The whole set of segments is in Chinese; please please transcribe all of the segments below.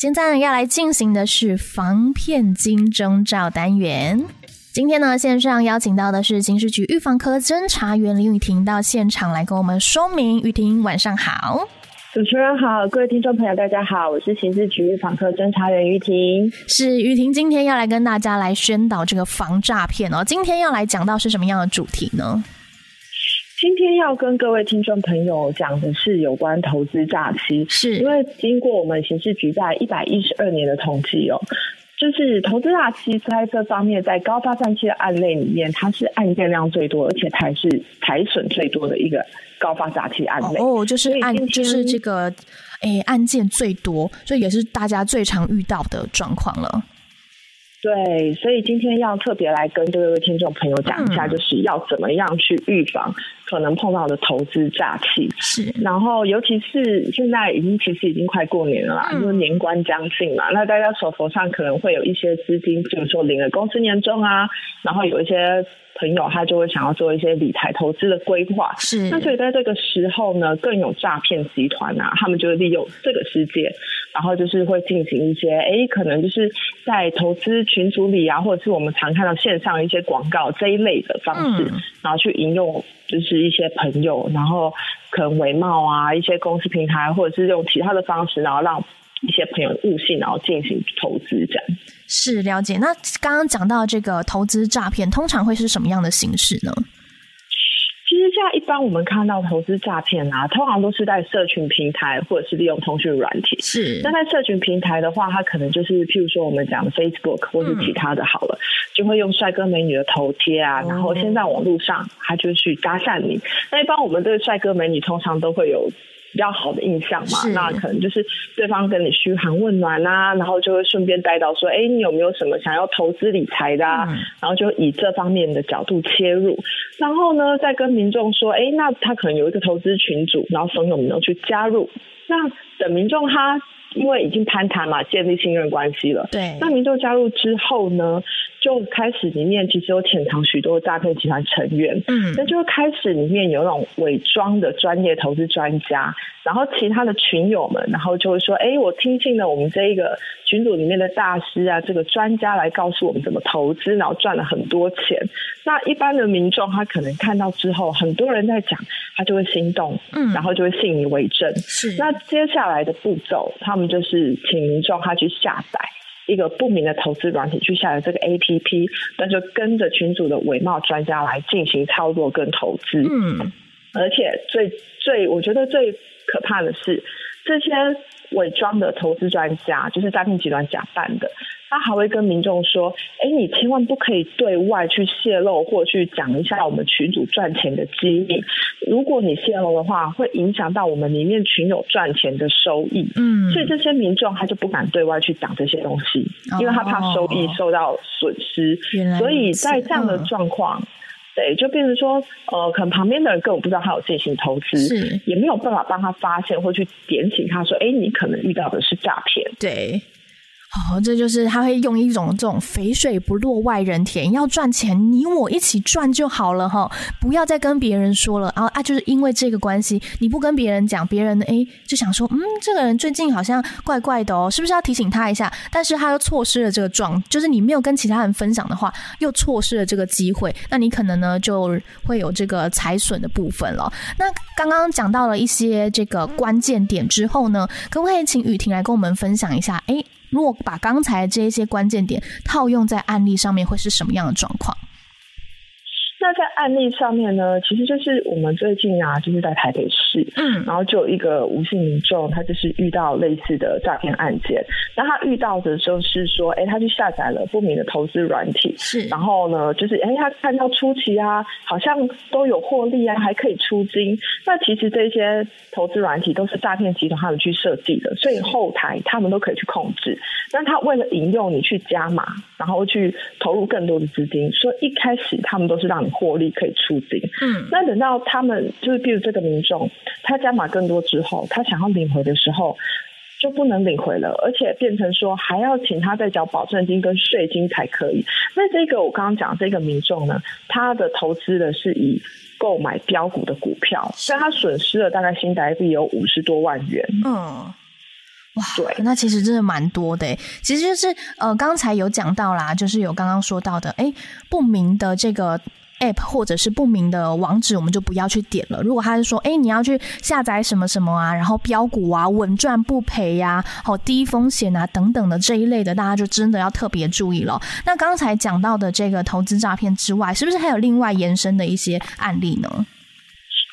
现在，要来进行的是防骗金钟罩单元。今天呢，线上邀请到的是刑事局预防科侦查员林雨婷到现场来跟我们说明。雨婷，晚上好。主持人好，各位听众朋友，大家好，我是刑事局预防科侦查员雨婷。是雨婷，今天要来跟大家来宣导这个防诈骗哦。今天要来讲到是什么样的主题呢？今天要跟各位听众朋友讲的是有关投资诈欺，是因为经过我们刑事局在一百一十二年的统计哦，就是投资诈欺在这方面，在高发诈欺的案类里面，它是案件量最多，而且它还是财损最多的一个高发诈欺案类哦，就是案就是这个诶、欸、案件最多，所以也是大家最常遇到的状况了。对，所以今天要特别来跟各位听众朋友讲一下，就是要怎么样去预防可能碰到的投资诈欺。是，然后尤其是现在已经其实已经快过年了啦，因为年关将近嘛，那大家手头上可能会有一些资金，比如说领了公司年终啊，然后有一些。朋友他就会想要做一些理财投资的规划，是。那所以在这个时候呢，更有诈骗集团啊，他们就会利用这个时间，然后就是会进行一些，哎，可能就是在投资群组里啊，或者是我们常看到线上一些广告这一类的方式，嗯、然后去引诱就是一些朋友，然后可能伪冒啊一些公司平台，或者是用其他的方式，然后让。一些朋友误信，然后进行投资这样。是了解。那刚刚讲到这个投资诈骗，通常会是什么样的形式呢？其实像一般我们看到投资诈骗啊，通常都是在社群平台或者是利用通讯软体。是。那在社群平台的话，它可能就是譬如说我们讲的 Facebook 或是其他的好了，嗯、就会用帅哥美女的头贴啊，然后先在网络上，他就去搭讪你。那一般我们对帅哥美女通常都会有。比较好的印象嘛，那可能就是对方跟你嘘寒问暖啊，然后就会顺便带到说，哎、欸，你有没有什么想要投资理财的啊？嗯、然后就以这方面的角度切入，然后呢，再跟民众说，哎、欸，那他可能有一个投资群组，然后怂恿民众去加入。那等民众他因为已经攀谈嘛，建立信任关系了，对，那民众加入之后呢？就开始里面其实有潜藏许多诈骗集团成员，嗯，那就会开始里面有那种伪装的专业投资专家，然后其他的群友们，然后就会说，哎、欸，我听信了我们这一个群组里面的大师啊，这个专家来告诉我们怎么投资，然后赚了很多钱。那一般的民众他可能看到之后，很多人在讲，他就会心动，嗯，然后就会信以为真。是，那接下来的步骤，他们就是请民众他去下载。一个不明的投资软体去下载这个 APP，那就跟着群主的伪冒专家来进行操作跟投资。嗯，而且最最我觉得最可怕的是这些伪装的投资专家，就是诈骗集团假扮的。他还会跟民众说：“哎，你千万不可以对外去泄露或去讲一下我们群主赚钱的机密。如果你泄露的话，会影响到我们里面群友赚钱的收益。嗯，所以这些民众他就不敢对外去讲这些东西，因为他怕收益受到损失。哦、所以在这样的状况，嗯、对，就变成说，呃，可能旁边的人根本不知道他有进行投资，是也没有办法帮他发现或去点醒他说：哎，你可能遇到的是诈骗。对。”哦，这就是他会用一种这种肥水不落外人田，要赚钱你我一起赚就好了哈，不要再跟别人说了。然后啊，就是因为这个关系，你不跟别人讲，别人诶就想说，嗯，这个人最近好像怪怪的哦，是不是要提醒他一下？但是他又错失了这个状，就是你没有跟其他人分享的话，又错失了这个机会，那你可能呢就会有这个财损的部分了。那刚刚讲到了一些这个关键点之后呢，可不可以请雨婷来跟我们分享一下？诶如果把刚才这一些关键点套用在案例上面，会是什么样的状况？那在案例上面呢，其实就是我们最近啊，就是在台北市，嗯，然后就有一个吴姓民众，他就是遇到类似的诈骗案件。那他遇到的时候是说，哎，他去下载了不明的投资软体，是，然后呢，就是哎，他看到初期啊，好像都有获利啊，还可以出金。那其实这些投资软体都是诈骗集团他们去设计的，所以后台他们都可以去控制。但他为了引诱你去加码，然后去投入更多的资金，所以一开始他们都是让你。获利可以出金，嗯，那等到他们就是，比如这个民众，他加码更多之后，他想要领回的时候，就不能领回了，而且变成说还要请他再缴保证金跟税金才可以。那这个我刚刚讲这个民众呢，他的投资的是以购买标股的股票，所以他损失了大概新台币有五十多万元。嗯，哇，对，那其实真的蛮多的。其实就是呃，刚才有讲到啦，就是有刚刚说到的，哎，不明的这个。app 或者是不明的网址，我们就不要去点了。如果他是说，哎，你要去下载什么什么啊，然后标股啊，稳赚不赔呀、啊，好低风险啊等等的这一类的，大家就真的要特别注意了。那刚才讲到的这个投资诈骗之外，是不是还有另外延伸的一些案例呢？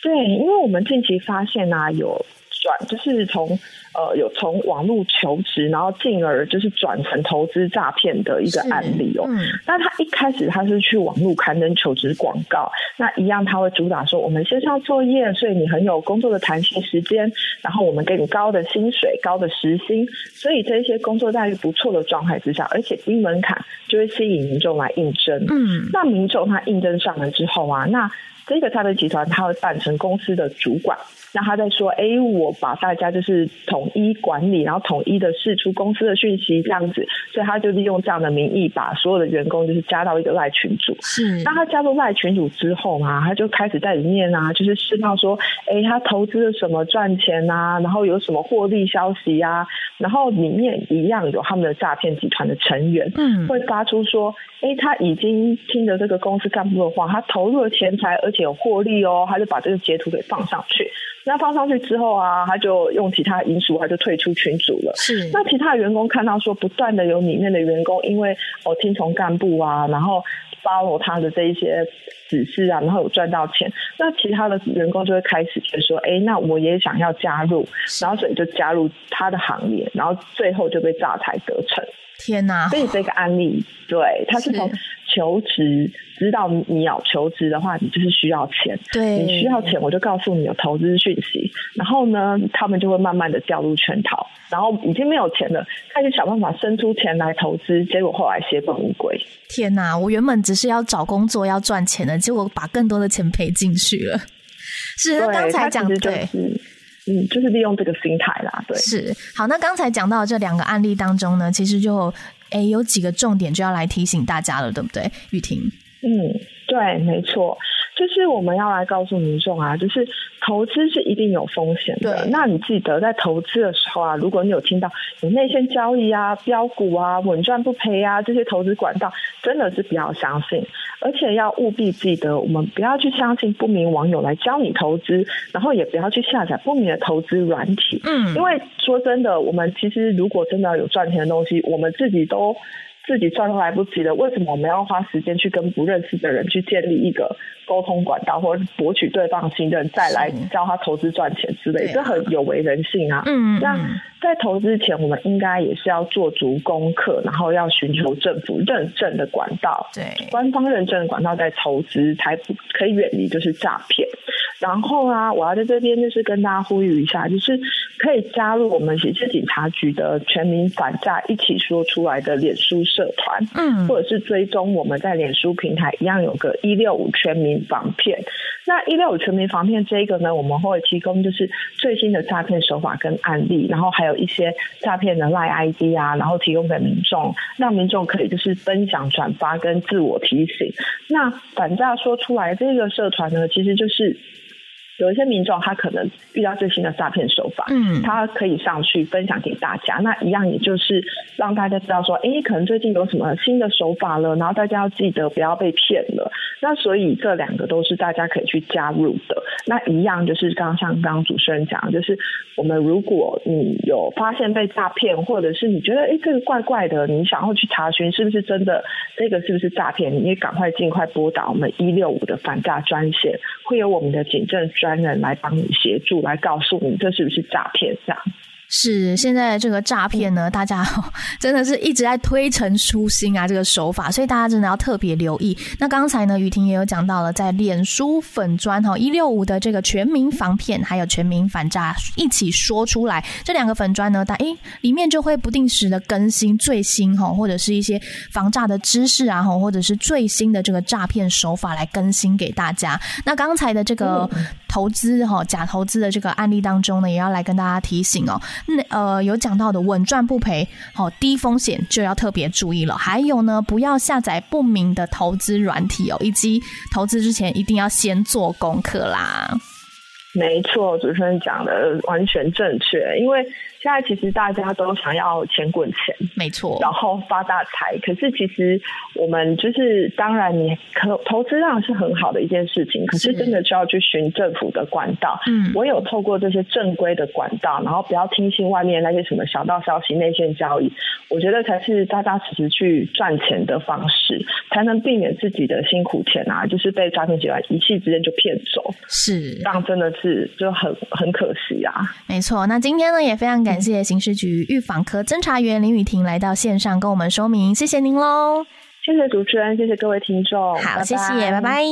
对，因为我们近期发现啊，有转就是从。呃，有从网络求职，然后进而就是转成投资诈骗的一个案例哦。嗯，那他一开始他是去网络刊登求职广告，那一样他会主打说我们线上作业，所以你很有工作的弹性时间，然后我们给你高的薪水、高的时薪，所以这些工作待遇不错的状态之下，而且低门槛，就会吸引民众来应征。嗯，那民众他应征上了之后啊，那这个诈骗集团他会扮成公司的主管。那他在说，哎，我把大家就是统一管理，然后统一的释出公司的讯息这样子，所以他就利用这样的名义，把所有的员工就是加到一个赖群组。是，那他加入赖群组之后嘛，他就开始在里面啊，就是释放说，哎，他投资了什么赚钱啊，然后有什么获利消息啊，然后里面一样有他们的诈骗集团的成员，嗯，会发出说，哎，他已经听着这个公司干部的话，他投入了钱财，而且有获利哦，他就把这个截图给放上去。那放上去之后啊，他就用其他因素，他就退出群组了。是。那其他员工看到说，不断的有里面的员工因为哦听从干部啊，然后 follow 他的这一些指示啊，然后有赚到钱，那其他的员工就会开始就说，哎，那我也想要加入，然后所以就加入他的行列，然后最后就被诈财得逞。天哪！所以这个案例，对，他是从。求职，知道你要求职的话，你就是需要钱。对，你需要钱，我就告诉你有投资讯息。然后呢，他们就会慢慢的掉入圈套。然后已经没有钱了，开始想办法生出钱来投资。结果后来血本无归。天哪！我原本只是要找工作要赚钱的，结果把更多的钱赔进去了。是，那刚才讲的、就是、对，嗯，就是利用这个心态啦。对，是。好，那刚才讲到这两个案例当中呢，其实就。哎，有几个重点就要来提醒大家了，对不对？雨婷，嗯，对，没错。就是我们要来告诉民众啊，就是投资是一定有风险的。那你记得在投资的时候啊，如果你有听到有内线交易啊、标股啊、稳赚不赔啊这些投资管道，真的是不要相信。而且要务必记得，我们不要去相信不明网友来教你投资，然后也不要去下载不明的投资软体。嗯，因为说真的，我们其实如果真的有赚钱的东西，我们自己都。自己赚都来不及了，为什么我们要花时间去跟不认识的人去建立一个沟通管道，或者是博取对方信任，再来教他投资赚钱之类？这很有违人性啊！嗯，那在投资前，我们应该也是要做足功课，然后要寻求政府认证的管道，对，官方认证的管道在投资，才不可以远离就是诈骗。然后啊，我要在这边就是跟大家呼吁一下，就是可以加入我们刑事警察局的全民反诈一起说出来的脸书社团，嗯，或者是追踪我们在脸书平台一样有个一六五全民防骗。那一六五全民防骗这一个呢，我们会提供就是最新的诈骗手法跟案例，然后还有一些诈骗的赖 ID 啊，然后提供给民众，让民众可以就是分享转发跟自我提醒。那反诈说出来这个社团呢，其实就是。有一些民众，他可能遇到最新的诈骗手法，嗯，他可以上去分享给大家。那一样，也就是让大家知道说，哎，可能最近有什么新的手法了，然后大家要记得不要被骗了。那所以这两个都是大家可以去加入的。那一样就是刚刚像刚刚主持人讲，就是我们如果你有发现被诈骗，或者是你觉得哎这个怪怪的，你想要去查询是不是真的，这个是不是诈骗，你也赶快尽快拨打我们一六五的反诈专线，会有我们的警政专。人来帮你协助，来告诉你这是不是诈骗？这样。是现在这个诈骗呢，大家 真的是一直在推陈出新啊，这个手法，所以大家真的要特别留意。那刚才呢，雨婷也有讲到了，在脸书粉砖哈一六五的这个全民防骗，还有全民反诈一起说出来，这两个粉砖呢，它诶里面就会不定时的更新最新哈，或者是一些防诈的知识啊，哈或者是最新的这个诈骗手法来更新给大家。那刚才的这个投资哈假投资的这个案例当中呢，也要来跟大家提醒哦。那呃，有讲到的稳赚不赔，好低风险就要特别注意了。还有呢，不要下载不明的投资软体哦，以及投资之前一定要先做功课啦。没错，主持人讲的完全正确。因为现在其实大家都想要钱滚钱，没错，然后发大财。可是其实我们就是，当然你可投资上是很好的一件事情，可是真的就要去寻政府的管道。嗯，我有透过这些正规的管道，然后不要听信外面那些什么小道消息、内线交易，我觉得才是扎扎实实去赚钱的方式，才能避免自己的辛苦钱啊，就是被诈骗集团一气之间就骗走。是，这样真的是就很很可惜啊。没错，那今天呢也非常感谢刑事局预防科侦查员林雨婷来到线上跟我们说明，谢谢您喽。谢谢主持人，谢谢各位听众，好，拜拜谢谢，拜拜。